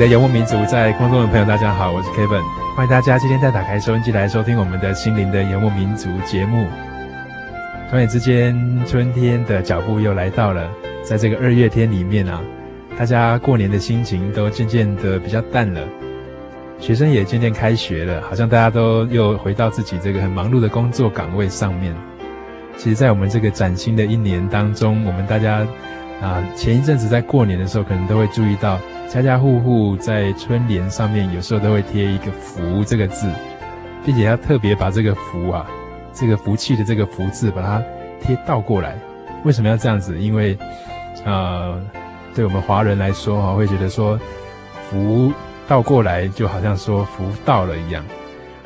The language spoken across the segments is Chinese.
的游牧民族，在空中的朋友，大家好，我是 Kevin，欢迎大家今天再打开收音机来收听我们的心灵的游牧民族节目。转眼之间，春天的脚步又来到了，在这个二月天里面啊，大家过年的心情都渐渐的比较淡了，学生也渐渐开学了，好像大家都又回到自己这个很忙碌的工作岗位上面。其实，在我们这个崭新的一年当中，我们大家啊，前一阵子在过年的时候，可能都会注意到。家家户户在春联上面，有时候都会贴一个“福”这个字，并且要特别把这个“福”啊，这个福气的这个“福”字，把它贴倒过来。为什么要这样子？因为，呃，对我们华人来说哈，会觉得说“福”倒过来就好像说“福到了”一样，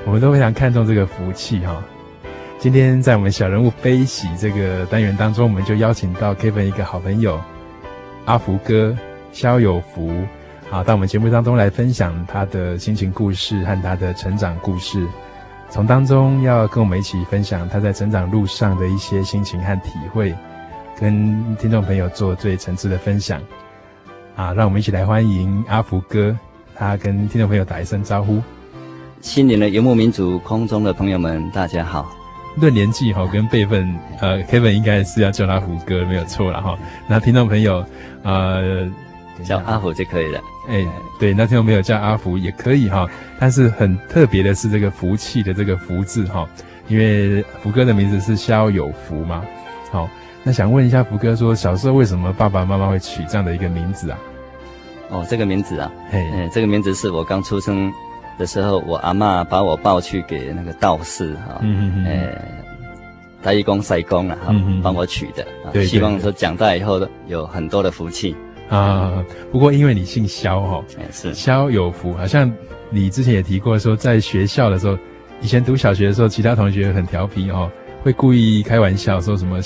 我们都非常看重这个福气哈。今天在我们小人物悲喜这个单元当中，我们就邀请到 Kevin 一个好朋友阿福哥。萧有福，啊，到我们节目当中来分享他的心情故事和他的成长故事，从当中要跟我们一起分享他在成长路上的一些心情和体会，跟听众朋友做最诚挚的分享，啊，让我们一起来欢迎阿福哥，他跟听众朋友打一声招呼。新年的游牧民族，空中的朋友们，大家好。论年纪哈，跟辈分，呃，Kevin 应该是要叫他福哥，没有错了哈。那听众朋友，呃。叫阿福就可以了。哎，对，那天我没有叫阿福也可以哈。但是很特别的是这个福气的这个福字哈，因为福哥的名字是萧有福嘛。好，那想问一下福哥说，小时候为什么爸爸妈妈会取这样的一个名字啊？哦，这个名字啊，哎，这个名字是我刚出生的时候，我阿嬷把我抱去给那个道士哈，嗯嗯嗯，哎，大义公、赛公啊，哈，帮我取的，对，希望说长大以后有很多的福气。啊，不过因为你姓萧哈，是肖有福，好像你之前也提过说，在学校的时候，以前读小学的时候，其他同学很调皮哦，会故意开玩笑说什么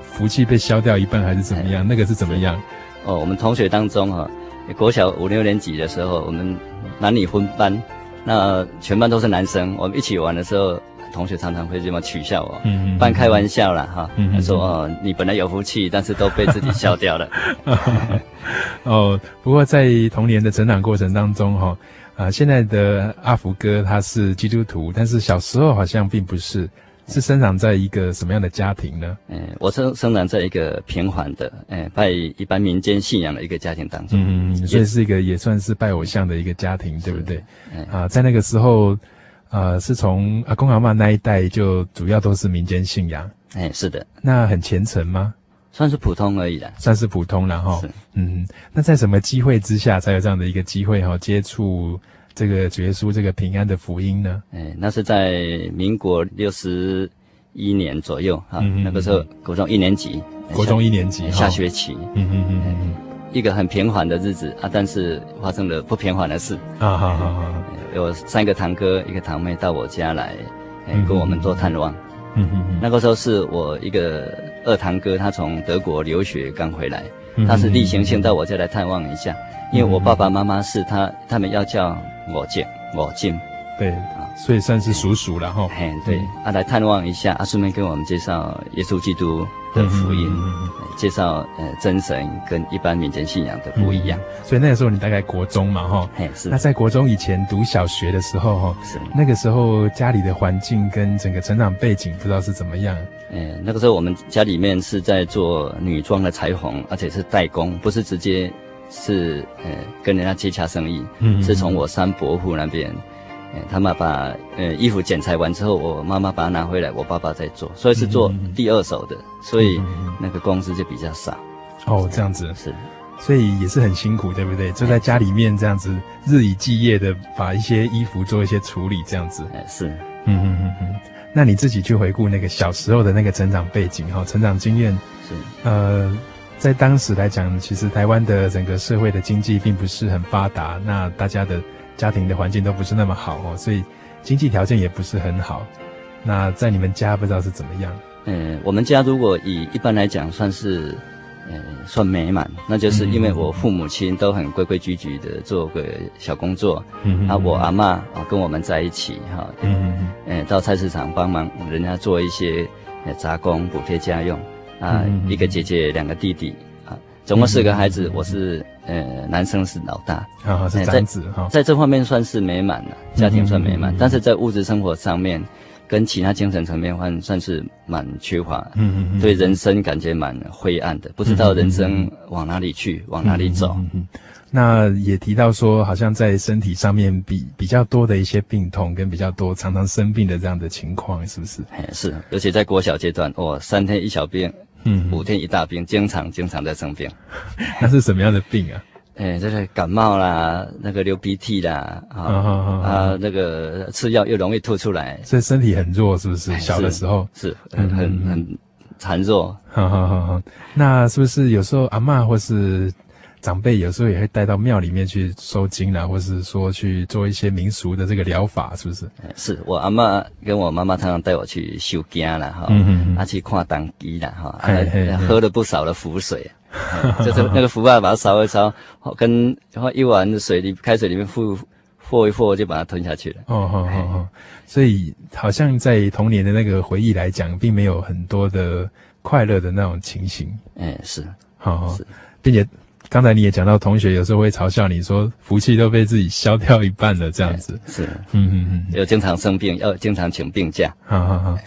福气被消掉一半还是怎么样？那个是怎么样？哦，我们同学当中哈，国小五六年级的时候，我们男女分班，那全班都是男生，我们一起玩的时候。同学常常会这么取笑我，嗯，半开玩笑啦哈，他说哦，你本来有福气，但是都被自己笑掉了。哦，不过在童年的成长过程当中哈，啊，现在的阿福哥他是基督徒，但是小时候好像并不是，是生长在一个什么样的家庭呢？嗯，我生生长在一个平缓的，哎，拜一般民间信仰的一个家庭当中，嗯，所以是一个也算是拜偶像的一个家庭，对不对？啊，在那个时候。呃，是从阿公阿嬷那一代就主要都是民间信仰，哎，是的。那很虔诚吗？算是普通而已啦，算是普通了哈。嗯，那在什么机会之下才有这样的一个机会哈，接触这个主耶稣这个平安的福音呢？哎，那是在民国六十一年左右哈，那个时候国中一年级，国中一年级下学期，嗯嗯嗯嗯，一个很平缓的日子啊，但是发生了不平缓的事啊，好好好。有三个堂哥，一个堂妹到我家来，跟我们做探望。嗯嗯嗯。那个时候是我一个二堂哥，他从德国留学刚回来，他是例行性到我家来探望一下，因为我爸爸妈妈是他，他们要叫我敬我敬。对。所以算是叔叔了哈，嘿，对，啊，来探望一下，啊，顺便跟我们介绍耶稣基督的福音，介绍呃真神跟一般民间信仰的不一样。所以那个时候你大概国中嘛哈。那在国中以前读小学的时候哈，是。那个时候家里的环境跟整个成长背景不知道是怎么样？嗯，那个时候我们家里面是在做女装的裁缝，而且是代工，不是直接是呃跟人家接洽生意，嗯，是从我三伯父那边。他们把呃衣服剪裁完之后，我妈妈把它拿回来，我爸爸在做，所以是做第二手的，所以那个工资就比较少。哦，这样子是，所以也是很辛苦，对不对？就在家里面这样子日以继夜的把一些衣服做一些处理，这样子。哎，是，嗯嗯嗯嗯。那你自己去回顾那个小时候的那个成长背景哈，成长经验是，呃，在当时来讲，其实台湾的整个社会的经济并不是很发达，那大家的。家庭的环境都不是那么好哦，所以经济条件也不是很好。那在你们家不知道是怎么样？嗯，我们家如果以一般来讲算是，嗯，算美满，那就是因为我父母亲都很规规矩矩的做个小工作，嗯，啊，我阿妈啊跟我们在一起哈，嗯嗯，到菜市场帮忙人家做一些杂工补贴家用，啊，一个姐姐两个弟弟啊。总共四个孩子，我是呃男生是老大，啊是长子哈，在这方面算是美满了，家庭算美满，但是在物质生活上面，跟其他精神层面还算是蛮缺乏，嗯嗯对人生感觉蛮灰暗的，不知道人生往哪里去，往哪里走。那也提到说，好像在身体上面比比较多的一些病痛，跟比较多常常生病的这样的情况，是不是？哎，是，而且在国小阶段，哦，三天一小病。嗯，五天一大病，经常经常在生病。那是什么样的病啊？哎，这个感冒啦，那个流鼻涕啦，啊啊，那个吃药又容易吐出来，所以身体很弱，是不是？小的时候是很很很孱弱。好好好好。那是不是有时候阿妈或是？长辈有时候也会带到庙里面去收金啦，或是说去做一些民俗的这个疗法，是不是？是我阿嬷跟我妈妈常常带我去收惊啦，哈，嗯嗯，啊去看当机啦，哈，喝了不少的符水，就是那个符啊，把它烧一烧，跟然后一碗水里开水里面和和一和，就把它吞下去了。哦哦哦哦，所以好像在童年的那个回忆来讲，并没有很多的快乐的那种情形。哎，是，好好，并且。刚才你也讲到，同学有时候会嘲笑你说，福气都被自己消掉一半了，这样子。是，嗯嗯嗯，要经常生病，要经常请病假。好好好。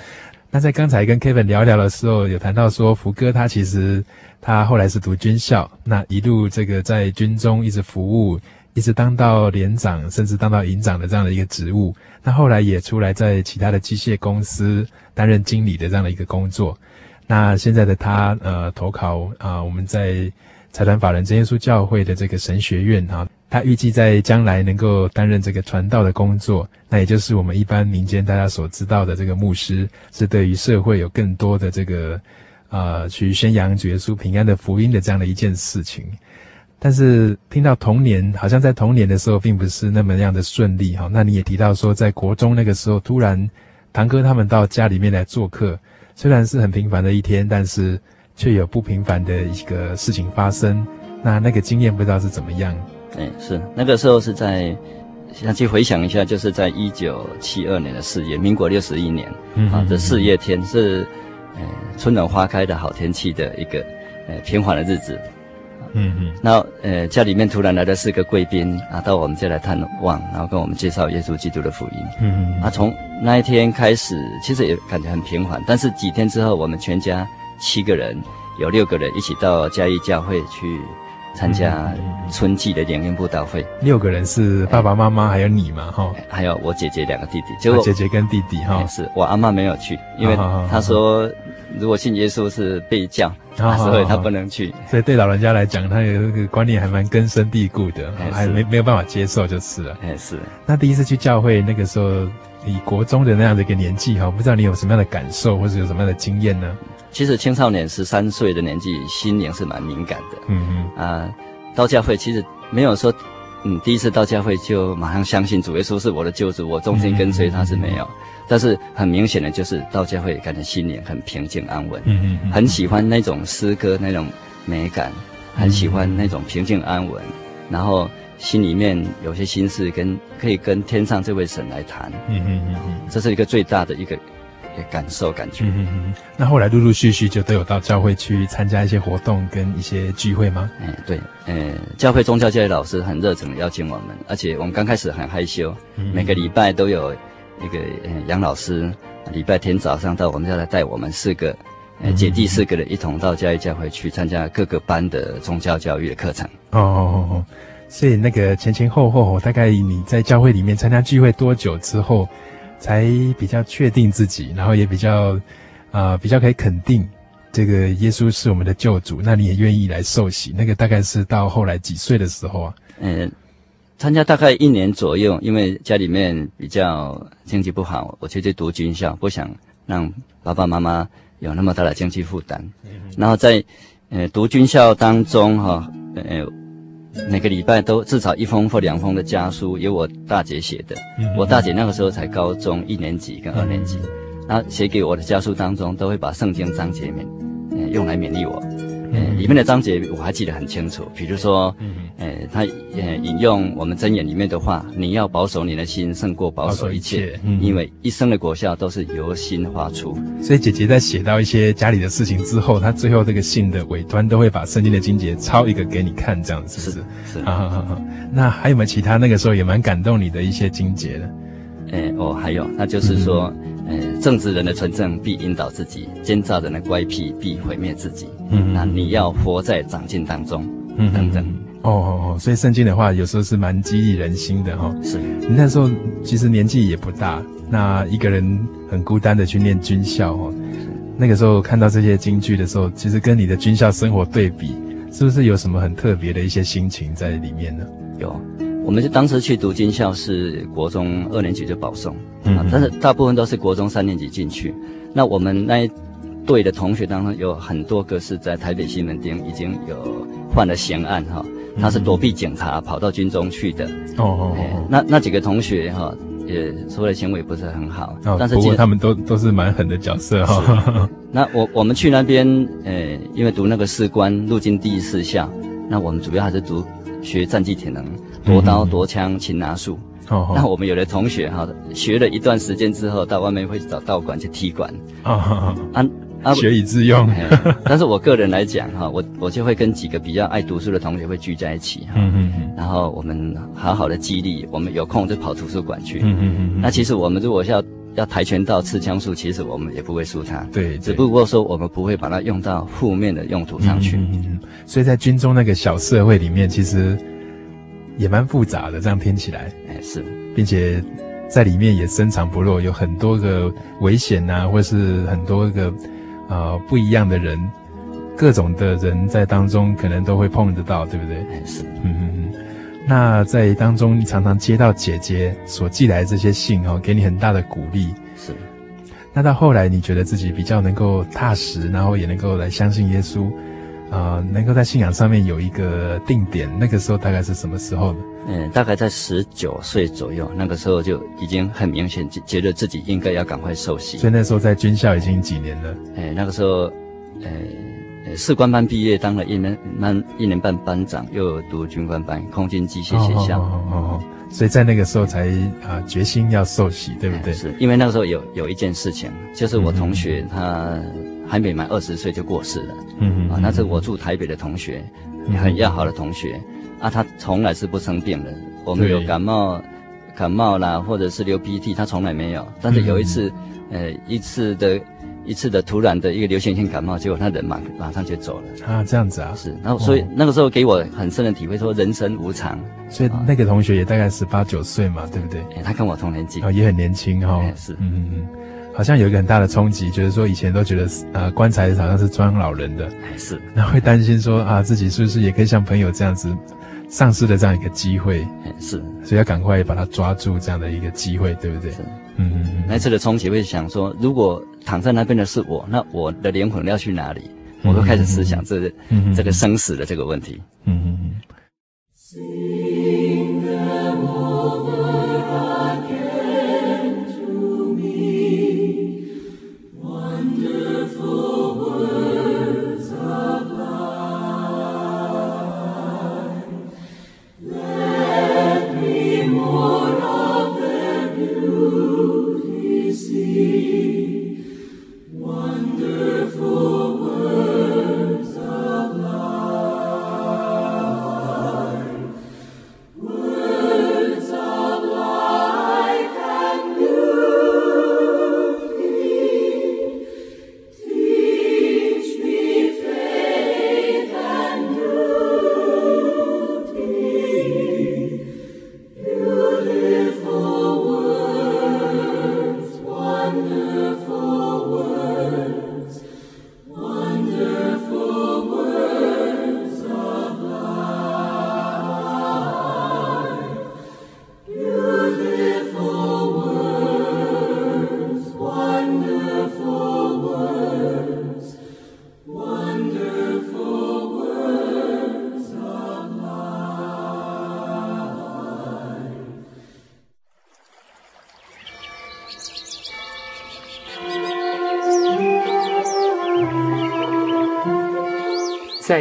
那在刚才跟 Kevin 聊聊的时候，有谈到说，福哥他其实他后来是读军校，那一路这个在军中一直服务，一直当到连长，甚至当到营长的这样的一个职务。那后来也出来在其他的机械公司担任经理的这样的一个工作。那现在的他呃投考啊、呃，我们在。财团法人真耶稣教会的这个神学院哈，他预计在将来能够担任这个传道的工作，那也就是我们一般民间大家所知道的这个牧师，是对于社会有更多的这个呃去宣扬主耶稣平安的福音的这样的一件事情。但是听到童年，好像在童年的时候并不是那么样的顺利哈。那你也提到说，在国中那个时候，突然堂哥他们到家里面来做客，虽然是很平凡的一天，但是。却有不平凡的一个事情发生，那那个经验不知道是怎么样？哎，是那个时候是在，想去回想一下，就是在一九七二年的四月，民国六十一年，嗯、啊，这四月天是，呃，春暖花开的好天气的一个，呃，平缓的日子。嗯嗯。那，呃，家里面突然来了四个贵宾，啊，到我们家来探望，然后跟我们介绍耶稣基督的福音。嗯嗯。啊，从那一天开始，其实也感觉很平缓，但是几天之后，我们全家。七个人，有六个人一起到嘉义教会去参加春季的联欢布道会。六个人是爸爸妈妈还有你嘛？哈，还有我姐姐两个弟弟。结果姐姐跟弟弟哈，是我阿嬷没有去，因为她说如果信耶稣是被教，所以她不能去。所以对老人家来讲，他有这个观念还蛮根深蒂固的，还没没有办法接受就是了。哎，是。那第一次去教会那个时候，以国中的那样的一个年纪哈，不知道你有什么样的感受，或者有什么样的经验呢？其实青少年十三岁的年纪，心灵是蛮敏感的。嗯嗯啊，到教会其实没有说，嗯，第一次到教会就马上相信主耶稣是我的救主，我终身跟随他是没有。但是很明显的就是到教会感觉心灵很平静安稳，嗯嗯，嗯，很喜欢那种诗歌那种美感，很喜欢那种平静安稳，然后心里面有些心事跟可以跟天上这位神来谈，嗯嗯嗯嗯，这是一个最大的一个。感受感觉，嗯嗯嗯，那后来陆陆续续就都有到教会去参加一些活动跟一些聚会吗？嗯，对，嗯，教会宗教界的老师很热诚的邀请我们，而且我们刚开始很害羞，嗯、每个礼拜都有一个嗯杨老师，礼拜天早上到我们家来带我们四个，姐弟四个的一同到嘉义教会去参加各个班的宗教教育的课程。哦哦哦，所以那个前前后后，大概你在教会里面参加聚会多久之后？才比较确定自己，然后也比较，啊、呃，比较可以肯定这个耶稣是我们的救主。那你也愿意来受洗？那个大概是到后来几岁的时候啊？嗯，参加大概一年左右，因为家里面比较经济不好，我就去读军校，不想让爸爸妈妈有那么大的经济负担。嗯、然后在呃读军校当中哈，呃。每个礼拜都至少一封或两封的家书，由我大姐写的。我大姐那个时候才高中一年级跟二年级，那写给我的家书当中，都会把圣经章节勉，嗯，用来勉励我。嗯，里面的章节我还记得很清楚，比如说，嗯，呃，他呃引用我们箴言里面的话：“你要保守你的心，胜过保守一切，嗯，因为一生的果效都是由心发出。”所以姐姐在写到一些家里的事情之后，她最后这个信的尾端都会把圣经的经节抄一个给你看，这样子是不是？是，是啊，好好好。那还有没有其他那个时候也蛮感动你的一些经节呢？呃，哦，还有，那就是说。嗯呃，正直人的纯正必引导自己，奸诈人的乖僻必毁灭自己。嗯，那你要活在长进当中。嗯，等等。哦哦哦，所以圣经的话有时候是蛮激励人心的哈、哦。是。你那时候其实年纪也不大，那一个人很孤单的去念军校哦。是。那个时候看到这些京剧的时候，其实跟你的军校生活对比，是不是有什么很特别的一些心情在里面呢？有。我们就当时去读军校是国中二年级就保送，嗯，但是大部分都是国中三年级进去。那我们那一队的同学当中有很多个是在台北西门町已经有犯了刑案哈，他是躲避警察跑到军中去的。哦哦哦。那那几个同学哈也说的行为不是很好，但是不过他们都都是蛮狠的角色哈。那我我们去那边呃，因为读那个士官陆军第一士校，那我们主要还是读学战技体能。夺刀夺枪擒拿术，哦，那我们有的同学哈，学了一段时间之后，到外面会找道馆去踢馆，啊啊啊，学以致用。但是我个人来讲哈，我我就会跟几个比较爱读书的同学会聚在一起哈，嗯嗯嗯，然后我们好好的激励，我们有空就跑图书馆去，嗯嗯嗯，那其实我们如果要要跆拳道、刺枪术，其实我们也不会输他，对，只不过说我们不会把它用到负面的用途上去，嗯嗯嗯，所以在军中那个小社会里面，其实。也蛮复杂的，这样听起来，哎是，并且在里面也深藏不露，有很多个危险呐，或是很多个啊、呃、不一样的人，各种的人在当中可能都会碰得到，对不对？哎是，嗯嗯嗯。那在当中，你常常接到姐姐所寄来的这些信哦，给你很大的鼓励。是。那到后来，你觉得自己比较能够踏实，然后也能够来相信耶稣。啊、呃，能够在信仰上面有一个定点，那个时候大概是什么时候呢？嗯，大概在十九岁左右，那个时候就已经很明显觉得自己应该要赶快受洗。所以那时候在军校已经几年了？哎，那个时候，呃，士官班毕业，当了一年班一年半班长，又读军官班，空军机械学校。哦哦，哦，所以在那个时候才啊决心要受洗，对不对？是因为那个时候有有一件事情，就是我同学他。还没满二十岁就过世了，嗯嗯啊，那是我住台北的同学，嗯、很要好的同学，啊，他从来是不生病的，我们有感冒，感冒啦，或者是流鼻涕，他从来没有，但是有一次，嗯、呃，一次的，一次的突然的一个流行性感冒，结果他人马马上就走了，啊，这样子啊，是，然后所以、哦、那个时候给我很深的体会，说人生无常，所以那个同学也大概十八九岁嘛，对不对？哎，他跟我同年纪，哦，也很年轻哈、哦，是，嗯嗯嗯。好像有一个很大的冲击，就是说以前都觉得，呃，棺材好像是装老人的，是，然后会担心说啊，自己是不是也可以像朋友这样子，丧失了这样一个机会，是，所以要赶快把它抓住这样的一个机会，对不对？是，嗯嗯嗯。那次的冲击会想说，如果躺在那边的是我，那我的灵魂要去哪里？我都开始思想这这个生死的这个问题，嗯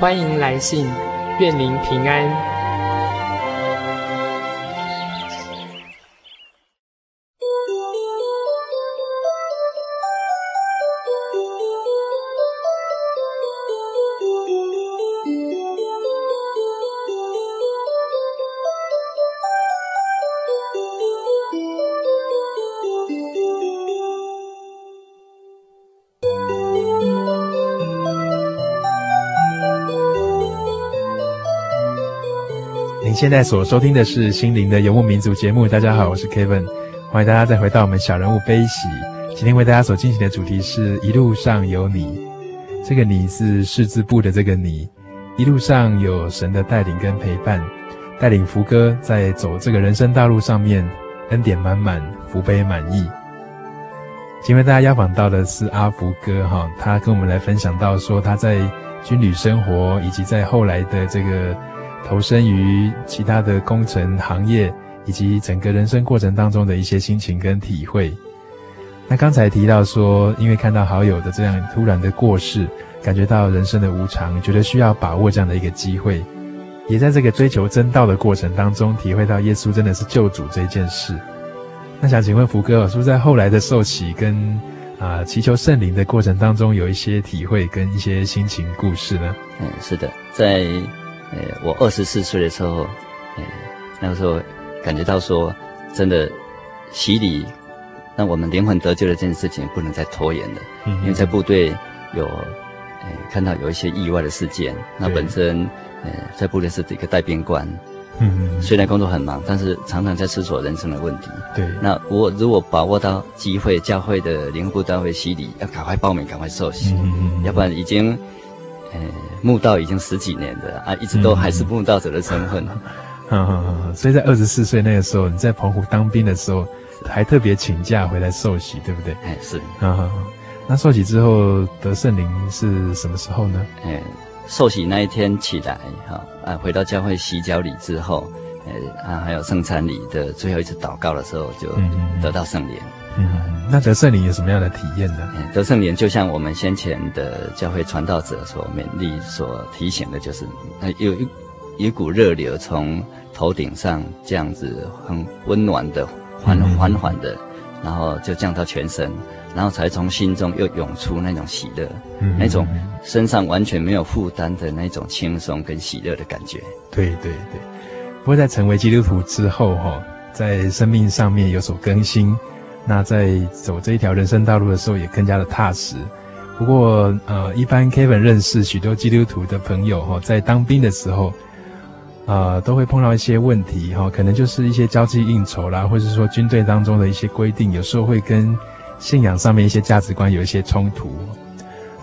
欢迎来信，愿您平安。现在所收听的是《心灵的游牧民族》节目。大家好，我是 Kevin，欢迎大家再回到我们小人物悲喜。今天为大家所进行的主题是一路上有你。这个“你”是士字部的这个“你”，一路上有神的带领跟陪伴，带领福哥在走这个人生道路上面，恩典满满，福杯满溢。今天大家邀访到的是阿福哥哈，他跟我们来分享到说他在军旅生活，以及在后来的这个。投身于其他的工程行业，以及整个人生过程当中的一些心情跟体会。那刚才提到说，因为看到好友的这样突然的过世，感觉到人生的无常，觉得需要把握这样的一个机会，也在这个追求真道的过程当中，体会到耶稣真的是救主这件事。那想请问福哥，是不是在后来的受洗跟啊、祈求圣灵的过程当中，有一些体会跟一些心情故事呢？嗯，是的，在。呃，我二十四岁的时候，呃，那个时候感觉到说，真的洗礼，让我们灵魂得救的这件事情不能再拖延了。嗯，因为在部队有，呃，看到有一些意外的事件。那本身，呃，在部队是一个带兵官。嗯，虽然工作很忙，但是常常在思索人生的问题。对。那我如果把握到机会，教会的灵部单位洗礼，要赶快报名，赶快受洗。嗯，要不然已经。呃，慕道已经十几年的啊，一直都还是慕道者的身份。嗯嗯嗯，所以在二十四岁那个时候，你在澎湖当兵的时候，还特别请假回来受洗，对不对？哎，是。嗯那受洗之后得圣灵是什么时候呢？哎，受洗那一天起来，哈啊，回到教会洗脚礼之后，呃啊，还有圣餐礼的最后一次祷告的时候，就得到圣灵。嗯，那得圣灵有什么样的体验呢？得圣灵就像我们先前的教会传道者所勉励、所提醒的，就是有一一股热流从头顶上这样子很温暖的、缓缓缓的，然后就降到全身，然后才从心中又涌出那种喜乐，嗯、那种身上完全没有负担的那种轻松跟喜乐的感觉。对对对，不过在成为基督徒之后，哈，在生命上面有所更新。那在走这一条人生道路的时候，也更加的踏实。不过，呃，一般 Kevin 认识许多基督徒的朋友哈，在当兵的时候，呃，都会碰到一些问题哈，可能就是一些交际应酬啦，或者是说军队当中的一些规定，有时候会跟信仰上面一些价值观有一些冲突。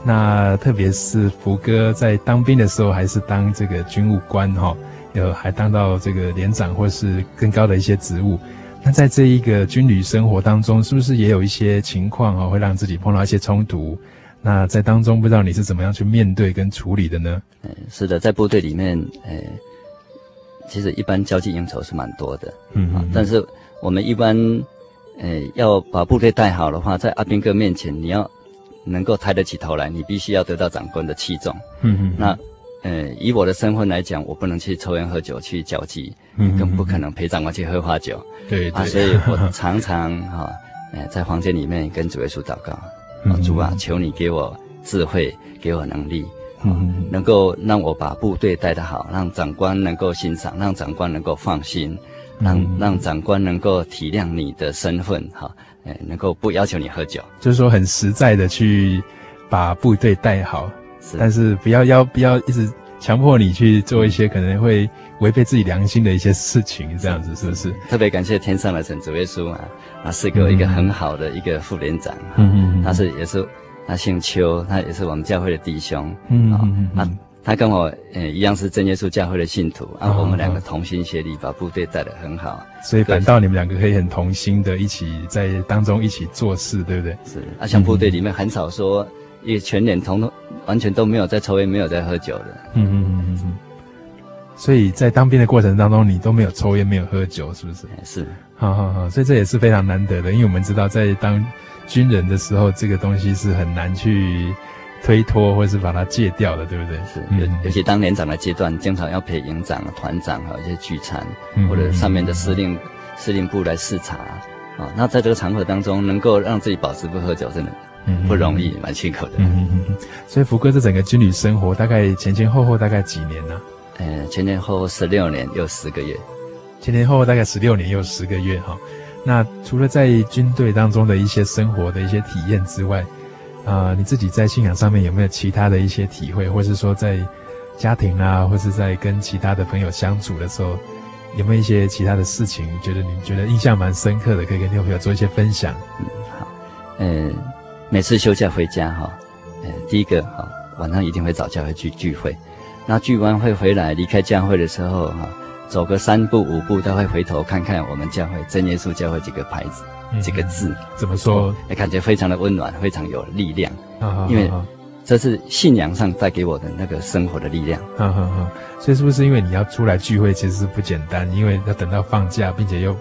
那特别是福哥在当兵的时候，还是当这个军务官哈，有还当到这个连长或是更高的一些职务。那在这一个军旅生活当中，是不是也有一些情况啊，会让自己碰到一些冲突？那在当中，不知道你是怎么样去面对跟处理的呢？嗯，是的，在部队里面，呃，其实一般交际应酬是蛮多的，嗯，嗯，但是我们一般，呃，要把部队带好的话，在阿兵哥面前，你要能够抬得起头来，你必须要得到长官的器重，嗯嗯，那。呃，以我的身份来讲，我不能去抽烟喝酒去交际，嗯，更不可能陪长官去喝花酒。对，所以我常常哈、哦，呃，在房间里面跟主耶稣祷告，嗯，主啊，求你给我智慧，给我能力，嗯，能够让我把部队带得好，让长官能够欣赏，让长官能够放心，让让长官能够体谅你的身份，哈，呃，能够不要求你喝酒，就是说很实在的去把部队带好。但是不要要不要一直强迫你去做一些可能会违背自己良心的一些事情，这样子是不是？特别感谢天上的神主耶稣啊，他是给我一个很好的一个副连长，嗯嗯，他是也是他姓邱，他也是我们教会的弟兄，嗯嗯，他他跟我呃一样是真耶稣教会的信徒，啊，我们两个同心协力把部队带得很好，所以反倒你们两个可以很同心的一起在当中一起做事，对不对？是啊，像部队里面很少说，因为全脸统统完全都没有在抽烟，没有在喝酒的。嗯嗯嗯嗯嗯。所以在当兵的过程当中，你都没有抽烟，没有喝酒，是不是？是。好好好，所以这也是非常难得的，因为我们知道在当军人的时候，这个东西是很难去推脱或者是把它戒掉的，对不对？是。尤尤其当连长的阶段，经常要陪营长、团长还有一些聚餐，或者上面的司令、司令部来视察啊。那在这个场合当中，能够让自己保持不喝酒，真的不容易，蛮辛苦的。嗯嗯嗯。所以福哥这整个军旅生活，大概前前后后大概几年呢？嗯，前前后后十六年又十个月，前前后后大概十六年又十个月哈。那除了在军队当中的一些生活的一些体验之外，啊、呃，你自己在信仰上面有没有其他的一些体会，或是说在家庭啊，或是在跟其他的朋友相处的时候，有没有一些其他的事情，觉得你觉得印象蛮深刻的，可以跟听众朋友做一些分享？嗯，好，呃，每次休假回家哈，呃，第一个哈，晚上一定会找教会去聚会。那聚完会回来，离开教会的时候，哈，走个三步五步，他会回头看看我们教会真耶稣教会几个牌子，嗯、几个字，怎么说？也感觉非常的温暖，非常有力量。啊、因为这是信仰上带给我的那个生活的力量。啊啊啊！所以是不是因为你要出来聚会，其实是不简单？因为要等到放假，并且又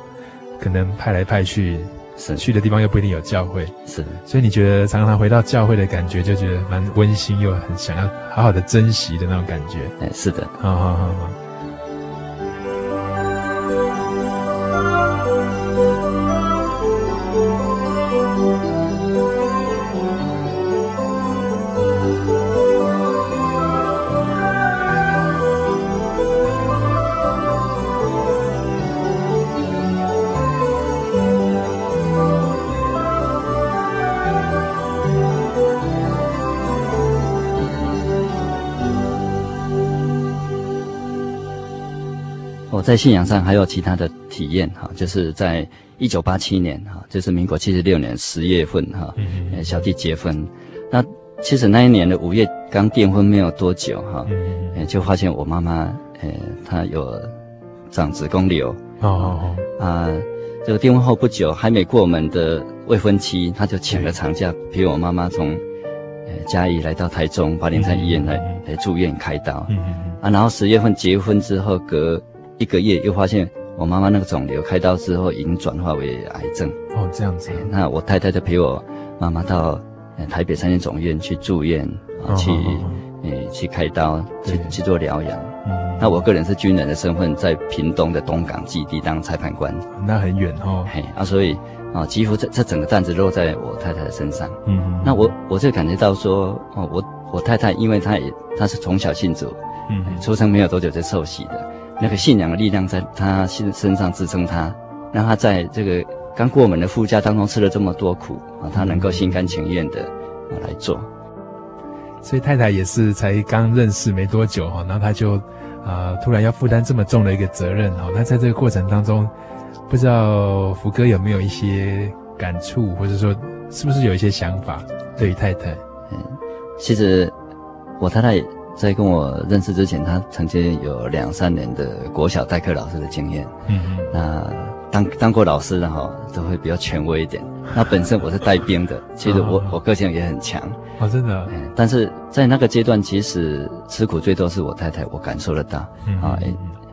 可能派来派去。是去的地方又不一定有教会，是，所以你觉得常常回到教会的感觉，就觉得蛮温馨，又很想要好好的珍惜的那种感觉。哎，是的，好好好好。在信仰上还有其他的体验哈，就是在一九八七年哈，就是民国七十六年十月份哈，嗯，小弟结婚，那其实那一年的五月刚订婚没有多久哈，嗯，就发现我妈妈呃她有长子宫瘤，哦哦哦，啊，这个订婚后不久还没过我们的未婚妻，她就请了长假陪我妈妈从呃嘉义来到台中八灵山医院来来住院开刀，嗯嗯，啊，然后十月份结婚之后隔。一个月又发现我妈妈那个肿瘤开刀之后已经转化为癌症哦，这样子。那我太太就陪我妈妈到台北三军总院去住院啊，去呃去开刀，去去做疗养。嗯，那我个人是军人的身份，在屏东的东港基地当裁判官，那很远哦。嘿啊，所以啊，几乎这这整个担子落在我太太的身上。嗯，那我我就感觉到说哦，我我太太因为她也她是从小信主，嗯，出生没有多久就受洗的。那个信仰的力量在他身身上支撑他，让他在这个刚过门的夫家当中吃了这么多苦啊，他能够心甘情愿的啊来做。所以太太也是才刚认识没多久哈，然后他就啊突然要负担这么重的一个责任哈，那在这个过程当中，不知道福哥有没有一些感触，或者说是不是有一些想法对于太太？嗯，其实我太太。在跟我认识之前，他曾经有两三年的国小代课老师的经验。嗯嗯。那当当过老师的哈，都会比较权威一点。那本身我是带兵的，其实我我个性也很强。哦，真的。嗯。但是在那个阶段，其实吃苦最多是我太太，我感受得到。嗯。啊，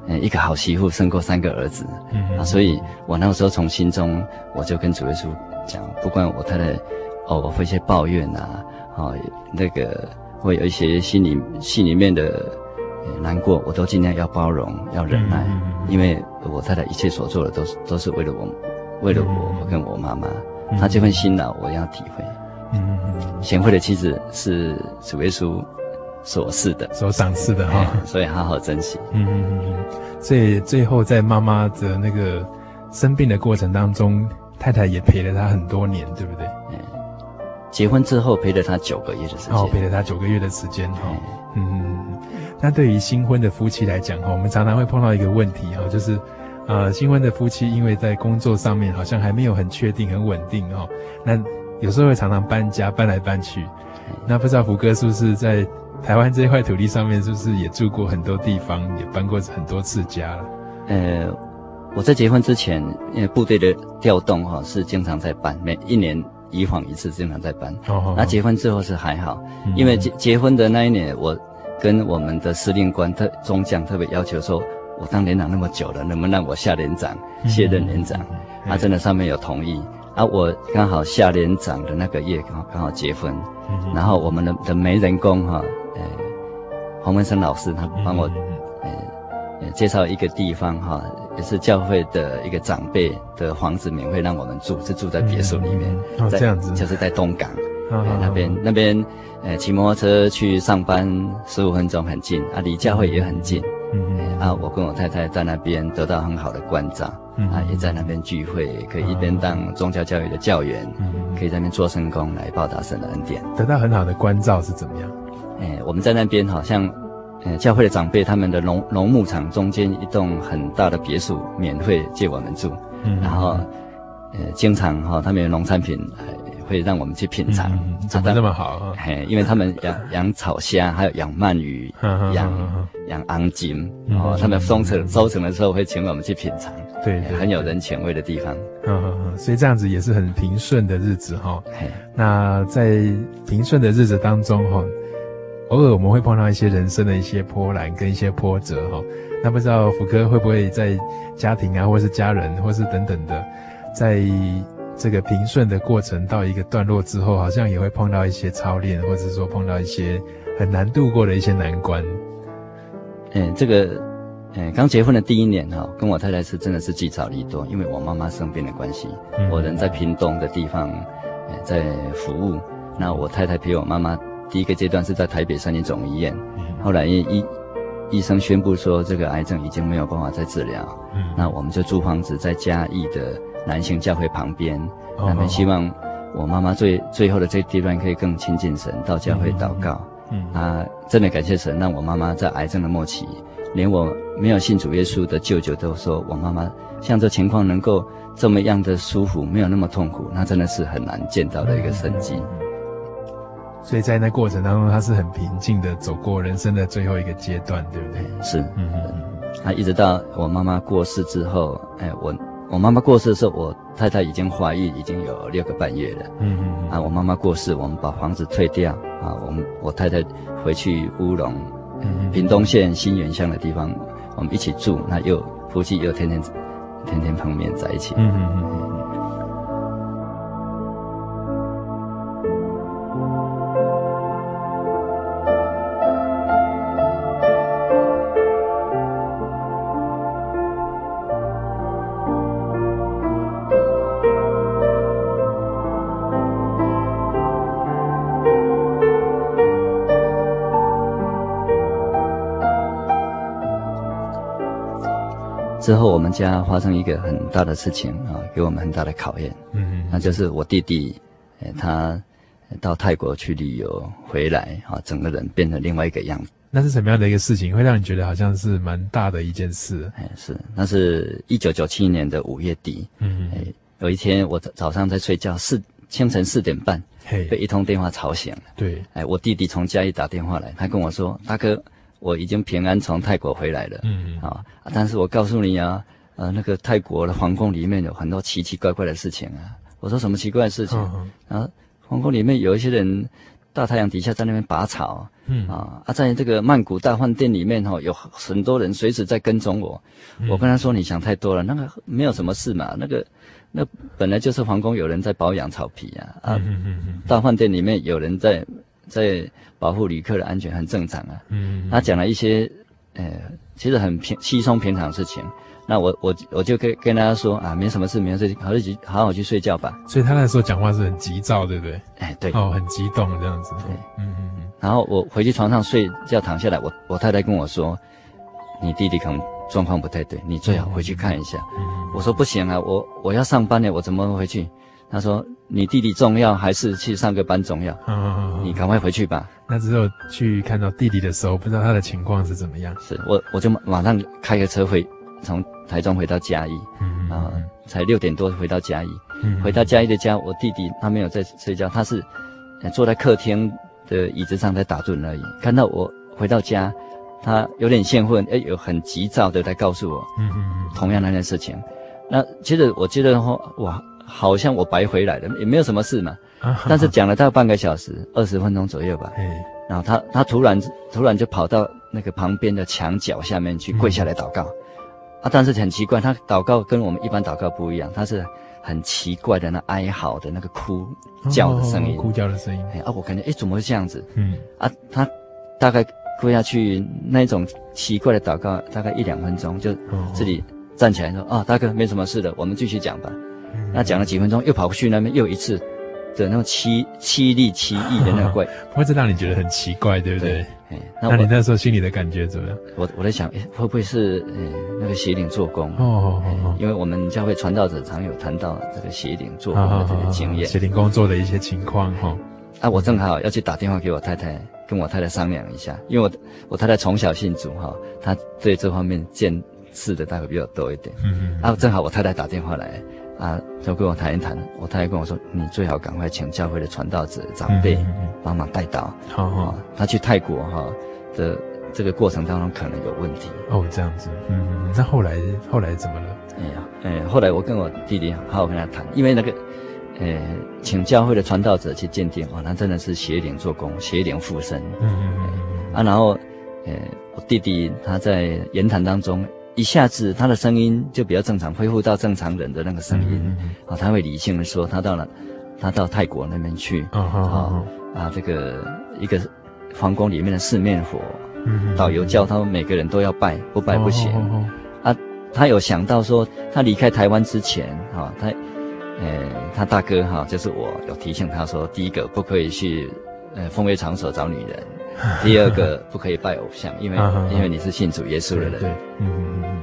嗯，一个好媳妇胜过三个儿子。嗯。啊，所以我那个时候从心中，我就跟主耶稣讲，不管我太太哦，我会一些抱怨啊，哦，那个。会有一些心里心里面的难过，我都尽量要包容，要忍耐，因为我太太一切所做的都是都是为了我，为了我，跟我妈妈，嗯、她这份辛劳我要体会。贤惠的妻子是主耶稣所赐的，所赏赐的哈，所以好好珍惜。嗯嗯嗯嗯，所以最后在妈妈的那个生病的过程当中，太太也陪了她很多年，对不对？结婚之后陪了他九个月的时间，哦，陪了他九个月的时间，哈，嗯，那对于新婚的夫妻来讲，哈，我们常常会碰到一个问题，哈，就是，呃，新婚的夫妻因为在工作上面好像还没有很确定、很稳定，哈，那有时候会常常搬家，搬来搬去，那不知道福哥是不是在台湾这一块土地上面，是不是也住过很多地方，也搬过很多次家？了？呃，我在结婚之前，因为部队的调动哈，是经常在搬，每一年移访一次，经常在搬。那结婚之后是还好，嗯、因为结结婚的那一年，我跟我们的司令官特中将特别要求说，我当连长那么久了，能不能让我下连长卸任连长？啊、真的上面有同意。啊，我刚好下连长的那个月刚好刚好结婚，嗯、然后我们的的媒人工哈，呃，黄文生老师他帮我，介绍一个地方哈，也是教会的一个长辈的房子免费让我们住，是住在别墅里面，哦、这样子，就是在东港，那边那边，呃，骑摩托车去上班十五分钟很近，啊，离教会也很近。嗯嗯，啊，我跟我太太在那边得到很好的关照，嗯，啊，也在那边聚会，可以一边当宗教教育的教员，嗯，可以在那边做圣工来报答神的恩典。得到很好的关照是怎么样？哎，我们在那边好像，呃，教会的长辈他们的农农牧场中间一栋很大的别墅，免费借我们住，嗯，然后，呃，经常哈，他们有农产品。可以让我们去品尝，嗯，怎么这么好？嘿，因为他们养 养草虾，还有养鳗鱼，养养昂金，哦，他们收成收成的时候会请我们去品尝，对，对，很有人情味的地方。嗯嗯嗯，所以这样子也是很平顺的日子哈。那在平顺的日子当中哈，偶尔我们会碰到一些人生的一些波澜跟一些波折哈。那不知道福哥会不会在家庭啊，或是家人，或是等等的，在。这个平顺的过程到一个段落之后，好像也会碰到一些操练，或者是说碰到一些很难度过的一些难关。嗯，这个，嗯，刚结婚的第一年哈，跟我太太是真的是聚少离多，因为我妈妈生病的关系，嗯、我人在屏东的地方，在服务。那我太太陪我妈妈第一个阶段是在台北三军总医院，嗯、后来医医医生宣布说这个癌症已经没有办法再治疗，嗯，那我们就租房子在嘉义的。男性教会旁边，他们希望我妈妈最最后的这阶段可以更亲近神，到教会祷告。嗯，嗯啊，真的感谢神，让我妈妈在癌症的末期，连我没有信主耶稣的舅舅都说，我妈妈像这情况能够这么样的舒服，没有那么痛苦，那真的是很难见到的一个神迹。所以在那过程当中，他是很平静的走过人生的最后一个阶段，对不对？是，嗯嗯。啊，一直到我妈妈过世之后，哎，我。我妈妈过世的时候，我太太已经怀孕，已经有六个半月了。嗯嗯嗯。啊，我妈妈过世，我们把房子退掉啊，我们我太太回去乌龙，嗯，屏东县新源乡的地方，我们一起住，那又夫妻又天天天天碰面在一起。嗯嗯嗯。之后，我们家发生一个很大的事情啊，给我们很大的考验。嗯嗯，那就是我弟弟，他到泰国去旅游回来啊，整个人变成另外一个样子。那是什么样的一个事情，会让你觉得好像是蛮大的一件事？哎，是，那是一九九七年的五月底。嗯嗯，有一天我早上在睡觉，四清晨四点半，被一通电话吵醒了。对，哎，我弟弟从家里打电话来，他跟我说：“大哥。”我已经平安从泰国回来了，嗯嗯啊，但是我告诉你啊，呃，那个泰国的皇宫里面有很多奇奇怪怪的事情啊。我说什么奇怪的事情？哦、啊，皇宫里面有一些人大太阳底下在那边拔草，嗯啊，啊，在这个曼谷大饭店里面哈、哦，有很多人随时在跟踪我。嗯、我跟他说，你想太多了，那个没有什么事嘛，那个那本来就是皇宫有人在保养草皮啊，啊，大饭店里面有人在。在保护旅客的安全很正常啊。嗯，他讲了一些，呃，其实很平稀松平常的事情。那我我我就跟跟大家说啊，没什么事，没事，好去好好去睡觉吧。所以他那时候讲话是很急躁，对不对？哎，对。哦，很激动这样子。对，嗯嗯嗯。然后我回去床上睡觉躺下来，我我太太跟我说，你弟弟可能状况不太对，你最好回去看一下。嗯，我说不行啊，我我要上班呢，我怎么会回去？他说：“你弟弟重要还是去上个班重要？你赶快回去吧。”那之后去看到弟弟的时候，不知道他的情况是怎么样。是我，我就马上开个车回，从台中回到嘉义。嗯嗯。啊，才六点多回到嘉义。嗯。回到嘉义的家，我弟弟他没有在睡觉，他是坐在客厅的椅子上在打盹而已。看到我回到家，他有点兴奋，哎，有很急躁的来告诉我，嗯嗯嗯，同样那件事情。那接着我觉得哇，好像我白回来了，也没有什么事嘛。但是讲了大概半个小时，二十分钟左右吧。然后他他突然突然就跑到那个旁边的墙角下面去跪下来祷告。啊，但是很奇怪，他祷告跟我们一般祷告不一样，他是很奇怪的那哀嚎的那个哭叫的声音，哭叫的声音。啊，我感觉哎，怎么会这样子？嗯。啊，他大概跪下去那种奇怪的祷告，大概一两分钟，就自己站起来说：“啊，大哥，没什么事的，我们继续讲吧。”那讲了几分钟，又跑过去那边又一次。的那种凄凄厉凄厉的那个怪，不会这让你觉得很奇怪，对不对？对哎，那，那你那时候心里的感觉怎么样？我我在想，哎，会不会是呃那个邪灵做工？哦哦哦，因为我们教会传道者常有谈到这个邪灵做工的这个经验，邪灵工作的一些情况哈。啊，我正好要去打电话给我太太，跟我太太商量一下，因为我我太太从小信主哈，她对这方面见识的大概比较多一点。嗯嗯。啊，正好我太太打电话来。啊，就跟我谈一谈。我太太跟我说，你最好赶快请教会的传道者长辈帮忙带到。好好，他去泰国哈的这个过程当中可能有问题。哦，这样子。嗯，那后来后来怎么了？哎呀，哎，后来我跟我弟弟好好跟他谈，因为那个，呃，请教会的传道者去鉴定，哦，他真的是邪灵做工，邪灵附身。嗯嗯嗯。啊，然后，呃，我弟弟他在言谈当中。一下子他的声音就比较正常，恢复到正常人的那个声音。啊、他会理性的说，他到了，他到泰国那边去。啊、啊，这个一个皇宫里面的四面佛，嗯，导游叫他们每个人都要拜，不拜不行。啊，他有想到说，他离开台湾之前，哈、哦，他，呃，他大哥哈、哦，就是我有提醒他说，第一个不可以去，呃，风月场所找女人。第二个不可以拜偶像，因为因为你是信主耶稣的人。对，嗯嗯嗯。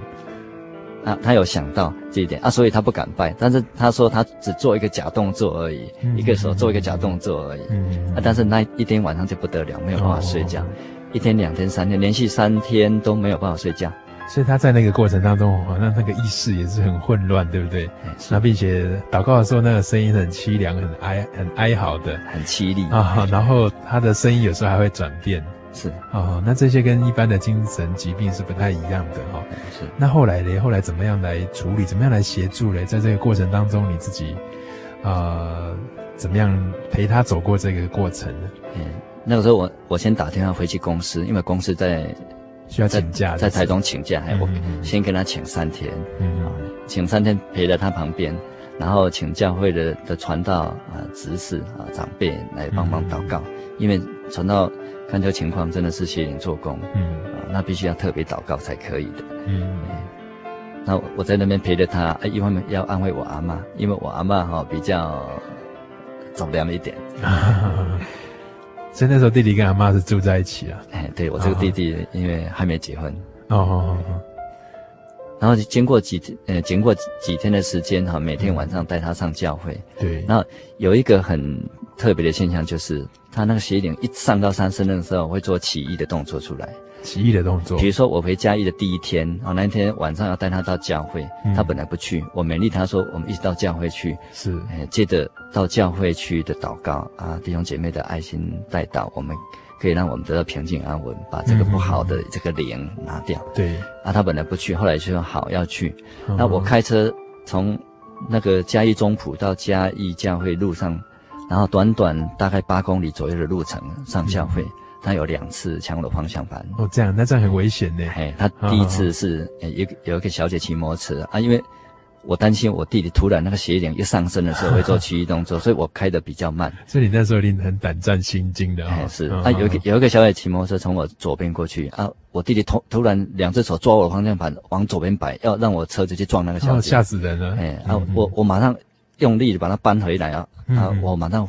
啊，他有想到这一点啊，所以他不敢拜。但是他说他只做一个假动作而已，一个手做一个假动作而已。嗯。啊，但是那一天晚上就不得了，没有办法睡觉，一天、两天、三天，连续三天都没有办法睡觉。所以他在那个过程当中，好像那个意识也是很混乱，对不对？那并且祷告的时候，那个声音很凄凉、很哀、很哀嚎的，很凄厉啊。然后他的声音有时候还会转变，是啊。那这些跟一般的精神疾病是不太一样的哈。是。那后来呢？后来怎么样来处理？怎么样来协助呢？在这个过程当中，你自己啊，怎么样陪他走过这个过程呢？嗯，那个时候我我先打电话回去公司，因为公司在。需要请假在，台中请假，我先跟他请三天，嗯，请三天陪在他旁边，然后请教会的的传道啊、执事啊、长辈来帮忙祷告，嗯、因为传道看这个情况真的是邪灵做工，嗯，啊，那必须要特别祷告才可以的，嗯，那我在那边陪着他，哎，一方面要安慰我阿嬷，因为我阿嬷哈比较走凉一点。所以那时候弟弟跟阿妈是住在一起啊。哎，对，我这个弟弟因为还没结婚。哦哦哦。然后经过几天，呃，经过几天的时间哈，每天晚上带他上教会。对。然后有一个很特别的现象，就是他那个邪灵一上到三身的时候，会做奇异的动作出来。奇异的动作，比如说我回嘉义的第一天，啊，那一天晚上要带他到教会，嗯、他本来不去，我勉励他说，我们一起到教会去，是，哎，接着到教会去的祷告啊，弟兄姐妹的爱心带到，我们可以让我们得到平静安稳，把这个不好的这个灵拿掉。对、嗯，啊，他本来不去，后来就说好要去，嗯、那我开车从那个嘉义中埔到嘉义教会路上，然后短短大概八公里左右的路程上教会。嗯他有两次抢我的方向盘哦，这样那这样很危险呢。嘿，他第一次是呃，有有一个小姐骑摩托车啊，因为我担心我弟弟突然那个邪灵一上升的时候会做奇异动作，所以我开的比较慢。所以你那时候一定很胆战心惊的啊。是。啊，有一个有一个小姐骑摩托车从我左边过去。啊，我弟弟突突然两只手抓我的方向盘往左边摆，要让我车子去撞那个小姐，吓死人了。哎啊，我我马上用力的把它扳回来啊。啊，我马上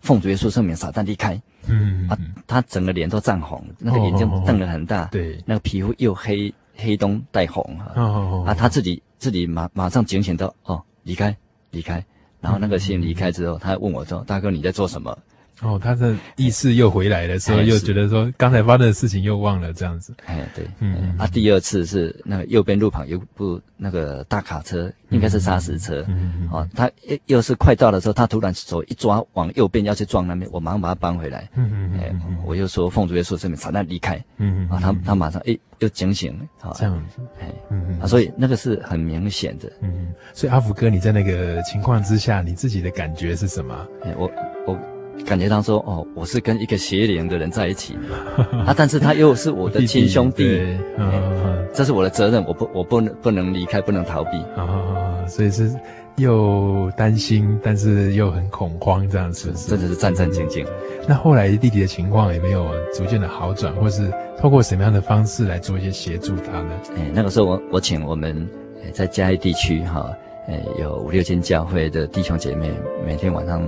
奉主耶稣圣名撒旦离开。嗯啊，他整个脸都涨红，那个眼睛瞪得很大，对，那个皮肤又黑黑中带红哈，啊，他自己自己马马上警醒到哦，离开离开，然后那个先离开之后，他还问我说：“大哥你在做什么？”哦，他的意识又回来的时候，又觉得说刚才发生的事情又忘了这样子。哎，对，嗯，嗯啊，第二次是那个右边路旁有部那个大卡车，应该是砂石车，嗯嗯，哦，他又又是快到的时候，他突然手一抓往右边要去撞那边，我马上把他扳回来，嗯嗯，哎，我又说凤竹岳树这边闪弹离开，嗯嗯，啊，他他马上哎又警醒。了，这样子，哎，嗯嗯，啊，所以那个是很明显的，嗯，所以阿福哥你在那个情况之下，你自己的感觉是什么？哎，我我。感觉到说哦，我是跟一个邪灵的人在一起 啊，但是他又是我的亲兄弟，弟弟嗯，这是我的责任，我不我不能不能离开，不能逃避啊，所以是又担心，但是又很恐慌，这样子，真的是战战兢兢。那后来弟弟的情况也没有逐渐的好转，或是透过什么样的方式来做一些协助他呢？哎，那个时候我我请我们在嘉义地区哈，呃，有五六间教会的弟兄姐妹每天晚上。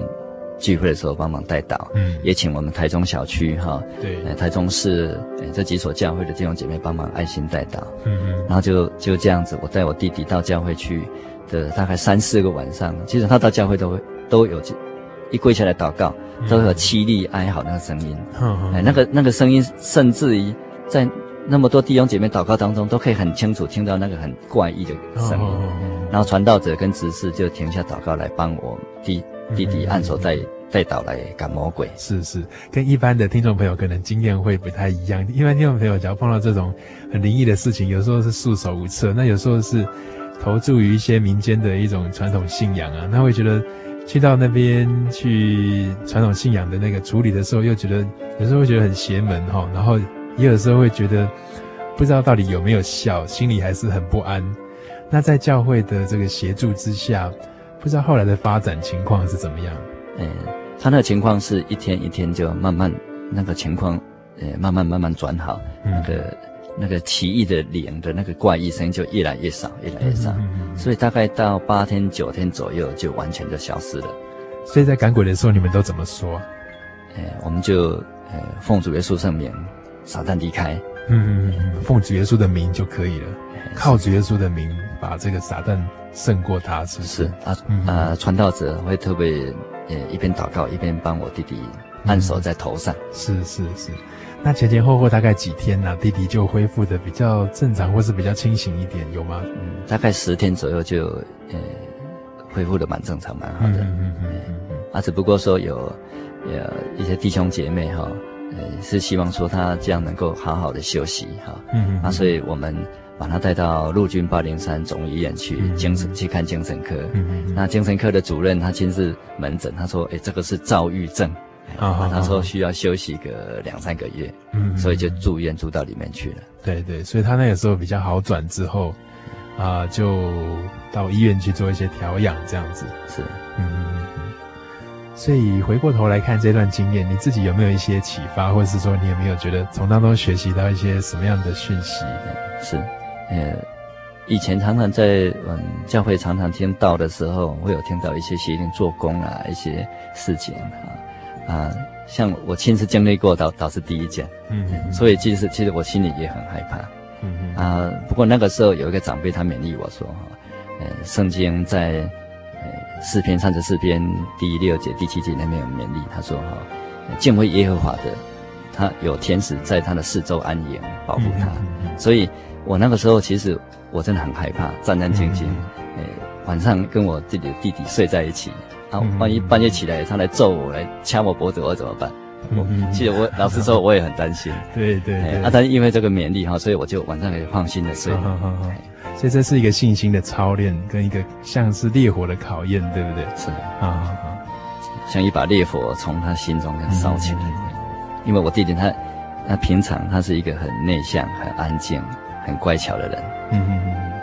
聚会的时候帮忙代祷，嗯，也请我们台中小区哈，对，台中市这几所教会的弟兄姐妹帮忙爱心代祷，嗯嗯，然后就就这样子，我带我弟弟到教会去的大概三四个晚上，其实他到教会都会都有，一跪下来祷告，都有凄厉哀嚎那个声音，嗯，哎，那个那个声音，甚至于在那么多弟兄姐妹祷告当中，都可以很清楚听到那个很怪异的声音，然后传道者跟执事就停下祷告来帮我弟。弟弟按手带带到来赶魔鬼，是是，跟一般的听众朋友可能经验会不太一样。一般听众朋友只要碰到这种很灵异的事情，有时候是束手无策，那有时候是投注于一些民间的一种传统信仰啊，那会觉得去到那边去传统信仰的那个处理的时候，又觉得有时候会觉得很邪门哈，然后也有时候会觉得不知道到底有没有效，心里还是很不安。那在教会的这个协助之下。不知道后来的发展情况是怎么样？嗯，他那个情况是一天一天就慢慢那个情况，呃，慢慢慢慢转好，嗯、那个那个奇异的脸的那个怪异声音就越来越少，越来越少，所以大概到八天九天左右就完全就消失了。所以在赶鬼的时候，你们都怎么说？呃，我们就呃奉主耶稣圣名，撒旦离开。嗯嗯嗯，奉主耶稣的名就可以了，靠主耶稣的名把这个撒旦。胜过他是不是？是啊，嗯、啊，传道者会特别呃一边祷告一边帮我弟弟按手在头上。嗯、是是是，那前前后后大概几天呢、啊？弟弟就恢复的比较正常，或是比较清醒一点，有吗？嗯，大概十天左右就呃恢复的蛮正常，蛮好的。嗯嗯嗯嗯嗯。啊，只不过说有呃一些弟兄姐妹哈，呃是希望说他这样能够好好的休息哈。嗯嗯。啊，所以我们。把他带到陆军八零三总医院去精神去看精神科，嗯、那精神科的主任他亲自门诊，他说：“哎，这个是躁郁症，啊、他说需要休息个两三个月，嗯，所以就住院住到里面去了。对对，所以他那个时候比较好转之后，啊、呃，就到医院去做一些调养，这样子是，嗯。所以回过头来看这段经验，你自己有没有一些启发，或者是说你有没有觉得从当中学习到一些什么样的讯息？是。呃，以前常常在嗯教会常常听到的时候，会有听到一些邪灵做工啊，一些事情啊啊，像我亲自经历过，倒倒是第一件，嗯，嗯，所以其实其实我心里也很害怕，嗯嗯啊，不过那个时候有一个长辈他勉励我说哈，呃，圣经在呃诗篇三十四篇第六节第七节那边有勉励，他说哈，敬畏耶和华的，他有天使在他的四周安营保护他，嗯嗯嗯，所以。我那个时候其实我真的很害怕，战战兢兢。哎，晚上跟我自己的弟弟睡在一起，然后万一半夜起来他来揍我，来掐我脖子，我怎么办？我其实我老实说我也很担心。对对对。啊，但是因为这个勉励哈，所以我就晚上可以放心的睡。所以这是一个信心的操练，跟一个像是烈火的考验，对不对？是。啊啊啊！像一把烈火从他心中烧起来。因为我弟弟他，他平常他是一个很内向、很安静。很乖巧的人。嗯哼哼。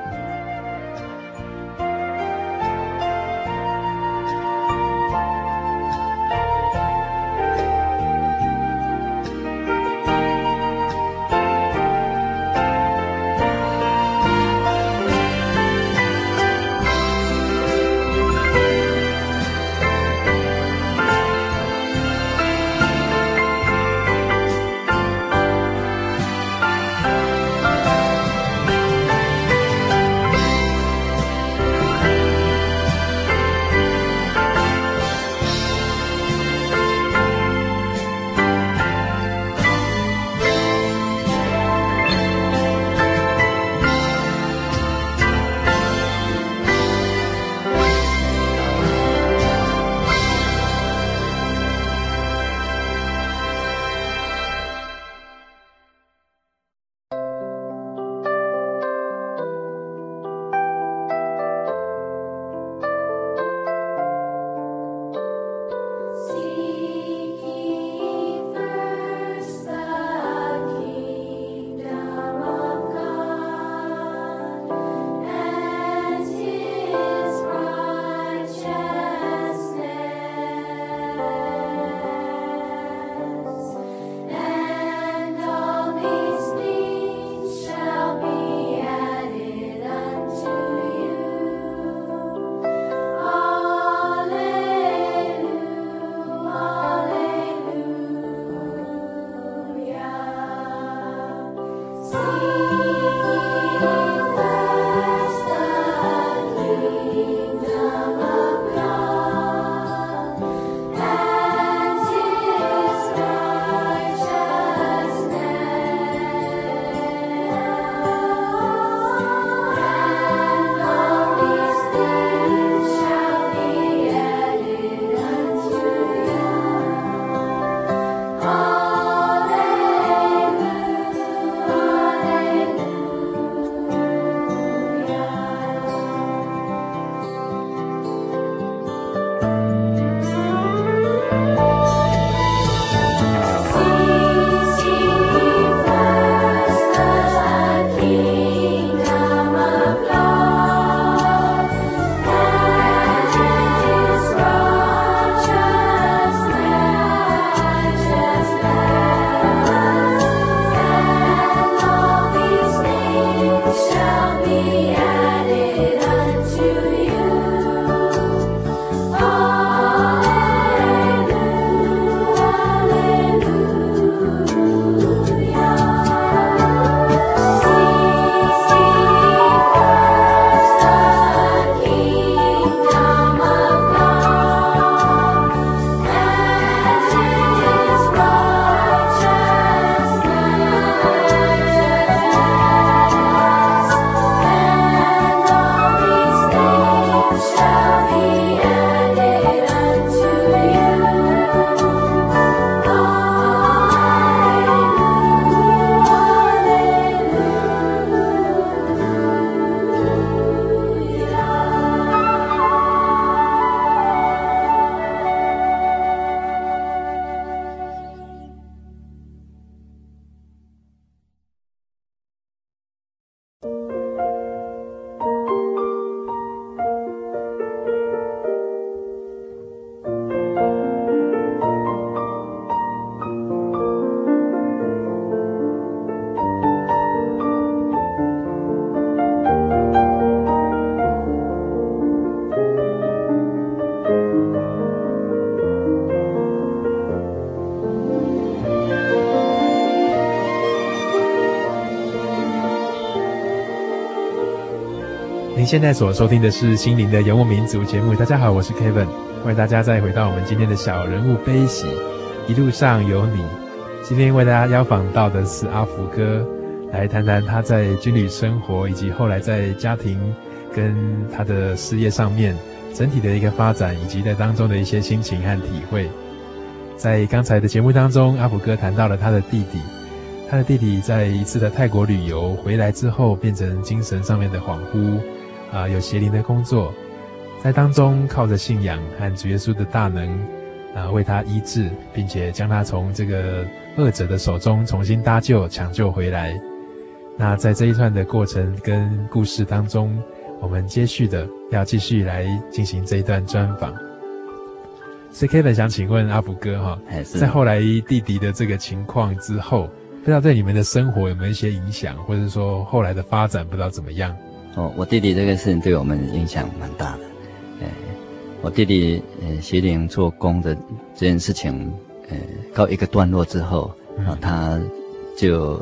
现在所收听的是《心灵的游牧民族》节目。大家好，我是 Kevin，欢迎大家再回到我们今天的小人物悲喜，一路上有你。今天为大家邀访到的是阿福哥，来谈谈他在军旅生活以及后来在家庭跟他的事业上面整体的一个发展，以及在当中的一些心情和体会。在刚才的节目当中，阿福哥谈到了他的弟弟，他的弟弟在一次的泰国旅游回来之后，变成精神上面的恍惚。啊，有邪灵的工作，在当中靠着信仰和主耶稣的大能，啊，为他医治，并且将他从这个恶者的手中重新搭救、抢救回来。那在这一段的过程跟故事当中，我们接续的要继续来进行这一段专访。所以 Kevin 想请问阿福哥哈，在后来弟弟的这个情况之后，不知道对你们的生活有没有一些影响，或者说后来的发展不知道怎么样？哦，我弟弟这个事情对我们影响蛮大的。呃，我弟弟呃邪灵做工的这件事情，呃，告一个段落之后，啊、嗯，他就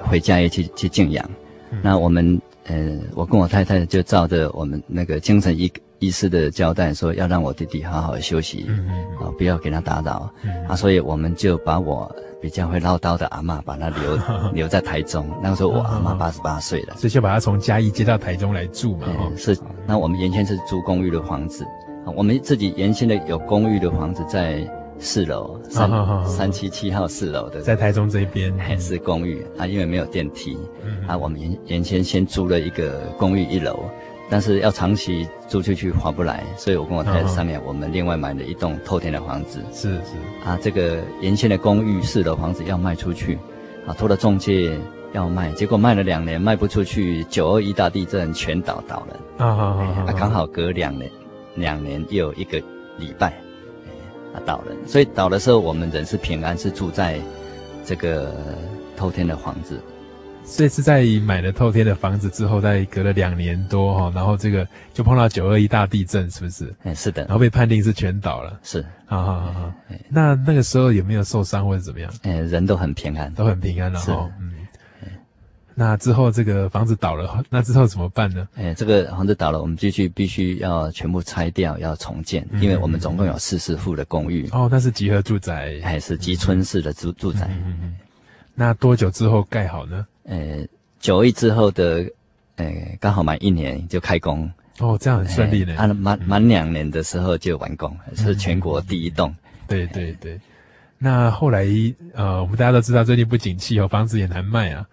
回家也去去静养。嗯、那我们呃，我跟我太太就照着我们那个精神医医师的交代，说要让我弟弟好好休息，嗯嗯，啊，不要给他打扰。嗯、啊，所以我们就把我。比较会唠叨的阿嬷，把他留留在台中。那个时候我阿嬷八十八岁了，所以就把他从嘉义接到台中来住嘛。嗯、是，那我们原先是租公寓的房子，我们自己原先的有公寓的房子在四楼，三三七七号四楼的，在台中这边还 是公寓啊，因为没有电梯，嗯、啊，我们原原先先租了一个公寓一楼。但是要长期租出去划不来，所以我跟我太太上面，我们另外买了一栋透天的房子。是是啊，这个原先的公寓式的房子要卖出去，啊，托了中介要卖，结果卖了两年卖不出去，九二一大地震全倒倒了。啊啊啊！啊，刚好隔两年，两年又有一个礼拜，啊倒了。所以倒的时候，我们人是平安，是住在这个透天的房子。这次在买了透天的房子之后，再隔了两年多哈，然后这个就碰到九二一大地震，是不是？嗯，是的。然后被判定是全倒了。是，好好好好。那那个时候有没有受伤或者怎么样？嗯，人都很平安，都很平安。然后，嗯，那之后这个房子倒了，那之后怎么办呢？哎，这个房子倒了，我们继续必须要全部拆掉，要重建，嗯、因为我们总共有四十户的公寓。哦，那是集合住宅，还是集村式的住住宅？嗯嗯。那多久之后盖好呢？呃，九月之后的，呃，刚好满一年就开工。哦，这样很顺利呢。按满满两年的时候就完工，嗯、是全国第一栋。对对对。那后来，呃，我们大家都知道最近不景气哦，房子也难卖啊。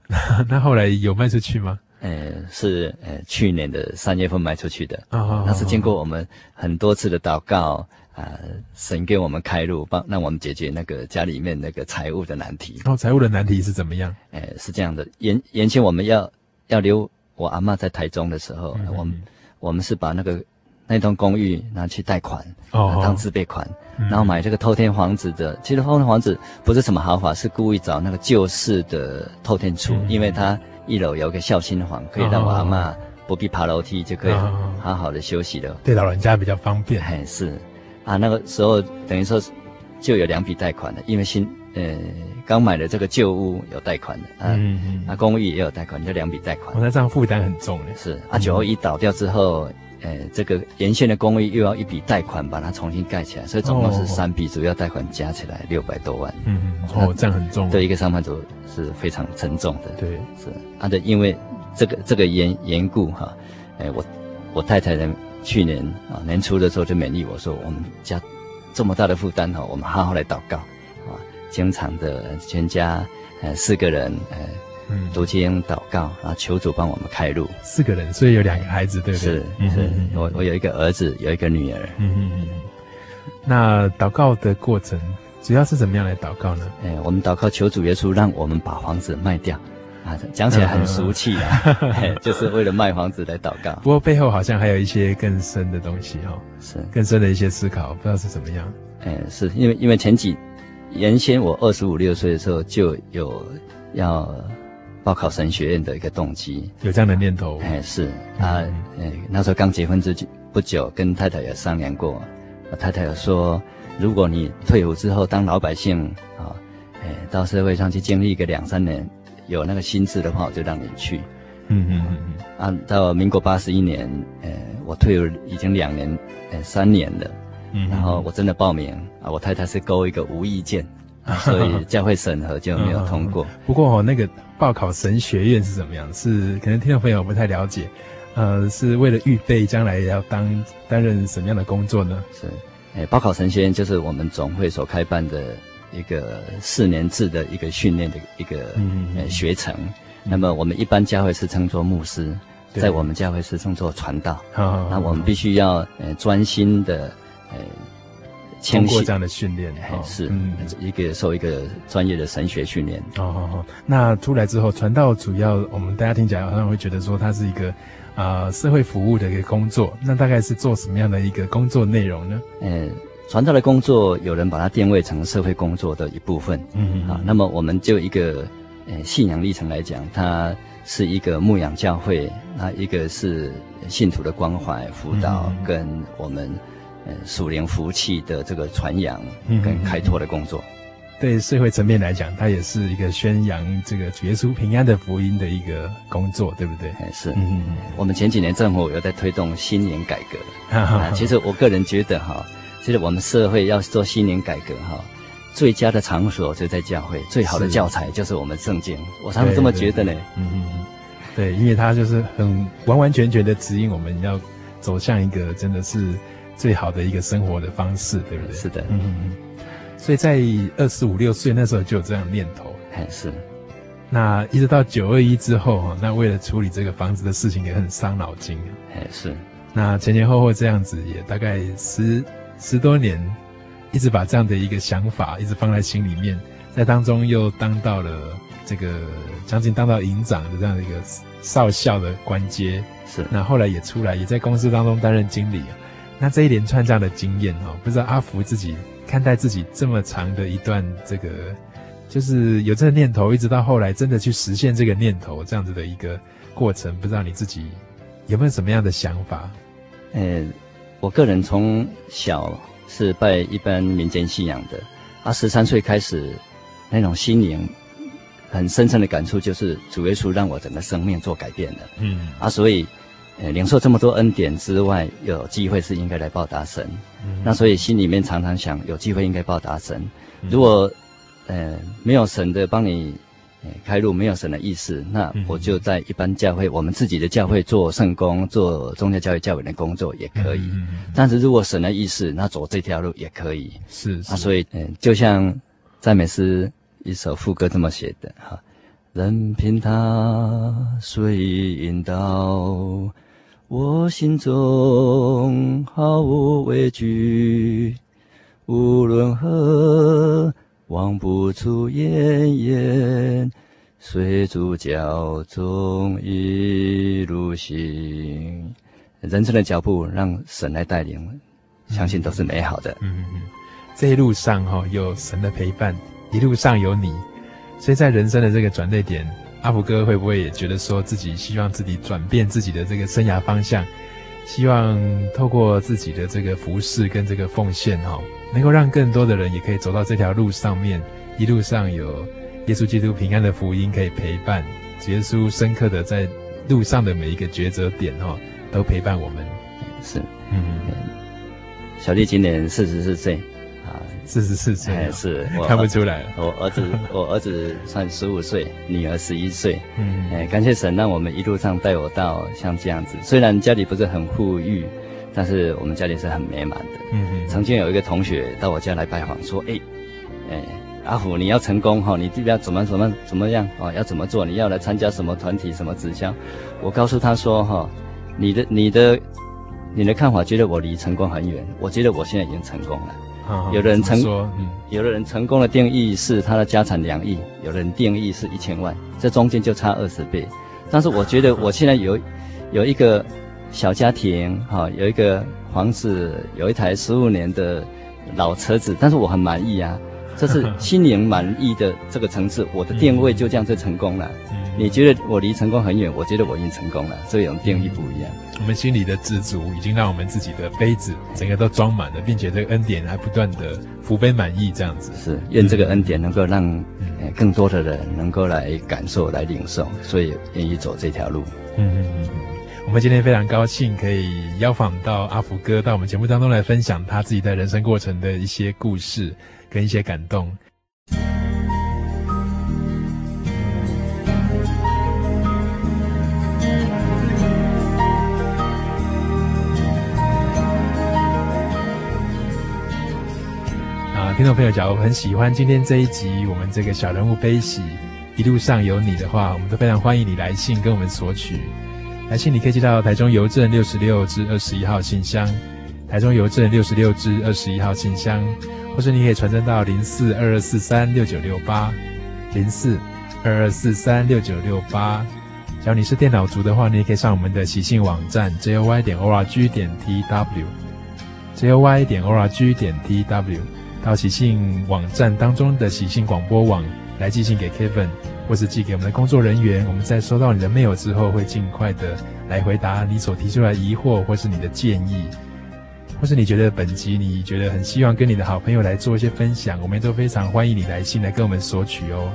那后来有卖出去吗？呃，是呃去年的三月份卖出去的。哦，那是经过我们很多次的祷告啊，神给我们开路，帮让我们解决那个家里面那个财务的难题。哦，财务的难题是怎么样？呃，是这样的，原原先我们要要留我阿嬷在台中的时候，嗯、我们我们是把那个那栋公寓拿去贷款，哦，当自备款。然后买这个透天房子的，其实透天房子不是什么豪华，是故意找那个旧式的透天厝，嗯、因为它一楼有个孝心房，可以让我阿嬷不必爬楼梯就可以好好的休息了，对老人家比较方便。哎，是啊，那个时候等于说就有两笔贷款的，因为新呃刚买的这个旧屋有贷款的，啊、嗯嗯，啊公寓也有贷款，就两笔贷款。我、哦、那这样负担很重的。是啊，九二一倒掉之后。呃，这个沿线的公寓又要一笔贷款把它重新盖起来，所以总共是三笔主要贷款加起来六百多万。嗯嗯，哦，这样很重，对一个上班族是非常沉重的。对，是啊，对，因为这个这个缘缘故哈，哎，我我太太呢去年啊年初的时候就勉励我说，我们家这么大的负担哈，我们好好来祷告啊，经常的全家呃四个人呃。嗯，读经祷告，然后求主帮我们开路。四个人，所以有两个孩子，对不对？是，嗯、是我我有一个儿子，有一个女儿。嗯嗯嗯。那祷告的过程主要是怎么样来祷告呢？哎，我们祷告求主耶稣让我们把房子卖掉。啊，讲起来很俗气啊，嗯、就是为了卖房子来祷告。不过背后好像还有一些更深的东西哦，是更深的一些思考，不知道是怎么样。哎，是因为因为前几原先我二十五六岁的时候就有要。报考神学院的一个动机，有这样的念头。哎，是啊，哎，那时候刚结婚之不久，跟太太也商量过。太太有说，如果你退伍之后当老百姓啊，哎，到社会上去经历一个两三年，有那个心智的话，我就让你去。嗯嗯嗯嗯。啊，到民国八十一年，呃，我退伍已经两年，呃，三年了。嗯。然后我真的报名啊，我太太是勾一个无意见。所以教会审核就没有通过。不过哦，那个报考神学院是怎么样？是可能听众朋友不太了解，呃，是为了预备将来要当担任什么样的工作呢？是，哎，报考神学院就是我们总会所开办的一个四年制的一个训练的一个呃学程。那么我们一般教会是称作牧师，在我们教会是称作传道。那我们必须要呃专心的呃。通过这样的训练，是嗯，一个受一个专业的神学训练。哦那出来之后，传道主要我们大家听起来好像会觉得说，它是一个啊、呃、社会服务的一个工作。那大概是做什么样的一个工作内容呢？呃，传道的工作，有人把它定位成社会工作的一部分。嗯嗯。啊，那么我们就一个呃信仰历程来讲，它是一个牧养教会，那一个是信徒的关怀辅导，跟我们。呃，属灵福气的这个传扬跟开拓的工作，嗯、对社会层面来讲，它也是一个宣扬这个主耶稣平安的福音的一个工作，对不对？是。嗯嗯。我们前几年政府有在推动新年改革，啊，其实我个人觉得哈，其实我们社会要做新年改革哈，最佳的场所就在教会，最好的教材就是我们圣经，我常常这么觉得呢。嗯嗯嗯。对，因为它就是很完完全全的指引我们要走向一个真的是。最好的一个生活的方式，对不对？是的，嗯嗯。所以在二十五六岁那时候就有这样的念头，还是。那一直到九二一之后，那为了处理这个房子的事情也很伤脑筋，哎是。那前前后后这样子也大概十十多年，一直把这样的一个想法一直放在心里面，在当中又当到了这个将近当到营长的这样的一个少校的官阶，是。那后来也出来，也在公司当中担任经理。那这一连串这样的经验哦，不知道阿福自己看待自己这么长的一段这个，就是有这个念头，一直到后来真的去实现这个念头这样子的一个过程，不知道你自己有没有什么样的想法？呃，我个人从小是拜一般民间信仰的，啊，十三岁开始那种心灵很深深的感触，就是主耶稣让我整个生命做改变了。嗯，啊，所以，呃，领受这么多恩典之外，有机会是应该来报答神。嗯，那所以心里面常常想，有机会应该报答神。如果，呃，没有神的帮你，呃，开路，没有神的意思，那我就在一般教会，我们自己的教会做圣工，做宗教教育教委的工作也可以。嗯，但是如果神的意思，那走这条路也可以。是，是。啊，所以，嗯，呃，就像赞美诗。一首副歌这么写的哈，任凭他随意引导，我心中毫无畏惧，无论何望不出怨言，随主脚踪一路行。人生的脚步让神来带领，相信都是美好的。嗯嗯嗯，这一路上哈有神的陪伴。一路上有你，所以在人生的这个转捩点，阿福哥会不会也觉得说自己希望自己转变自己的这个生涯方向，希望透过自己的这个服侍跟这个奉献哈，能够让更多的人也可以走到这条路上面，一路上有耶稣基督平安的福音可以陪伴，耶稣深刻的在路上的每一个抉择点哈，都陪伴我们。是，嗯，小弟今年四十四岁啊。四十四岁，是我看不出来。我儿子，我儿子 算十五岁，女儿十一岁。嗯，哎，感谢神，让我们一路上带我到像这样子。虽然家里不是很富裕，但是我们家里是很美满的。嗯嗯。曾经有一个同学到我家来拜访，说：“哎，哎，阿虎，你要成功哈，你这边怎么怎么怎么样啊？要怎么做？你要来参加什么团体？什么直销？”我告诉他说：“哈，你的你的你的看法，觉得我离成功很远。我觉得我现在已经成功了。”有的人成，嗯，有的人成功的定义是他的家产两亿，有的人定义是一千万，这中间就差二十倍。但是我觉得我现在有，有一个小家庭，哈，有一个房子，有一台十五年的老车子，但是我很满意啊，这是 心灵满意的这个层次，我的定位就这样就成功了。你觉得我离成功很远，我觉得我已经成功了，这种定义不一样。我们心里的知足，已经让我们自己的杯子整个都装满了，并且这个恩典还不断的福杯满溢，这样子。是，愿这个恩典能够让、嗯、更多的人能够来感受、来领受，所以愿意走这条路。嗯嗯嗯嗯。我们今天非常高兴可以邀访到阿福哥到我们节目当中来分享他自己在人生过程的一些故事跟一些感动。听众朋友，假如很喜欢今天这一集我们这个小人物悲喜一路上有你的话，我们都非常欢迎你来信跟我们索取。来信你可以寄到台中邮政六十六至二十一号信箱，台中邮政六十六至二十一号信箱，或是你可以传真到零四二二四三六九六八零四二二四三六九六八。只要你是电脑族的话，你也可以上我们的喜信网站 joy 点 org 点 tw joy 点 org 点 tw。到喜信网站当中的喜信广播网来寄信给 Kevin，或是寄给我们的工作人员。我们在收到你的 mail 之后，会尽快的来回答你所提出来的疑惑，或是你的建议，或是你觉得本集你觉得很希望跟你的好朋友来做一些分享，我们都非常欢迎你来信来跟我们索取哦。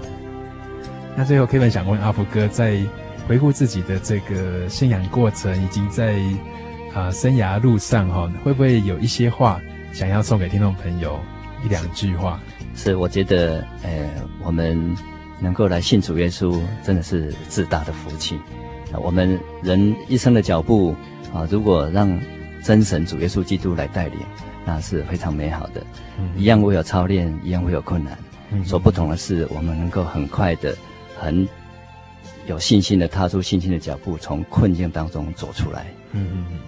那最后 Kevin 想问阿福哥，在回顾自己的这个信仰过程，以及在啊、生涯路上哈，会不会有一些话想要送给听众朋友？一两句话，是我觉得，呃，我们能够来信主耶稣，真的是至大的福气。啊，我们人一生的脚步啊，如果让真神主耶稣基督来带领，那是非常美好的。嗯，一样会有操练，一样会有困难。嗯，所不同的是，我们能够很快的、很有信心的踏出信心的脚步，从困境当中走出来。嗯嗯嗯。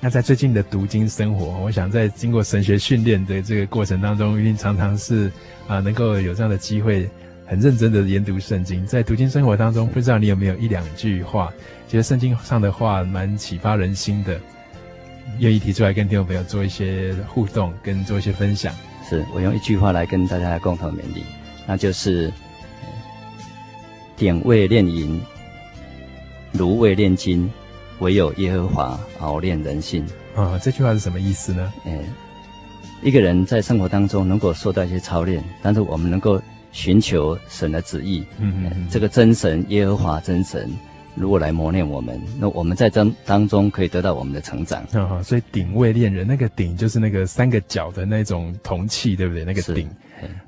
那在最近的读经生活，我想在经过神学训练的这个过程当中，一定常常是啊，能够有这样的机会，很认真的研读圣经。在读经生活当中，不知道你有没有一两句话，觉得圣经上的话蛮启发人心的，愿意提出来跟听众朋友做一些互动，跟做一些分享。是我用一句话来跟大家共同勉励，那就是点位炼银，炉味炼金。唯有耶和华熬炼人心啊！这句话是什么意思呢？哎，一个人在生活当中能够受到一些操练，但是我们能够寻求神的旨意。嗯嗯，这个真神耶和华真神。如果来磨练我们，那我们在当当中可以得到我们的成长。嗯，所以鼎位恋人，那个鼎就是那个三个角的那种铜器，对不对？那个鼎。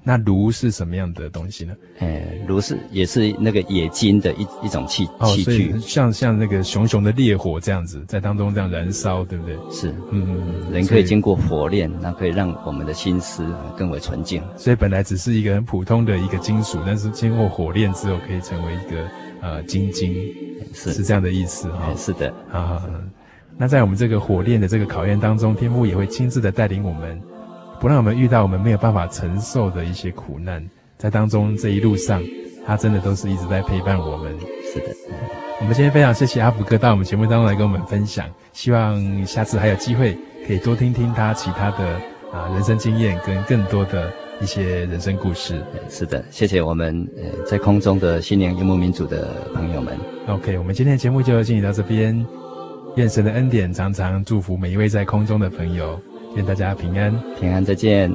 那炉是什么样的东西呢？哎，炉是也是那个冶金的一一种器器具，哦、像像那个熊熊的烈火这样子，在当中这样燃烧，对不对？是，嗯，人可以经过火炼，那可以让我们的心思更为纯净。所以本来只是一个很普通的一个金属，但是经过火炼之后，可以成为一个呃晶晶。是是这样的意思哈、哦，是的啊。那在我们这个火炼的这个考验当中，天父也会亲自的带领我们，不让我们遇到我们没有办法承受的一些苦难。在当中这一路上，他真的都是一直在陪伴我们。是的，我们今天非常谢谢阿福哥到我们节目当中来跟我们分享，希望下次还有机会可以多听听他其他的啊人生经验跟更多的。一些人生故事，是的，谢谢我们呃在空中的心灵游牧民族的朋友们。OK，我们今天的节目就进行到这边，愿神的恩典常常祝福每一位在空中的朋友，愿大家平安，平安，再见。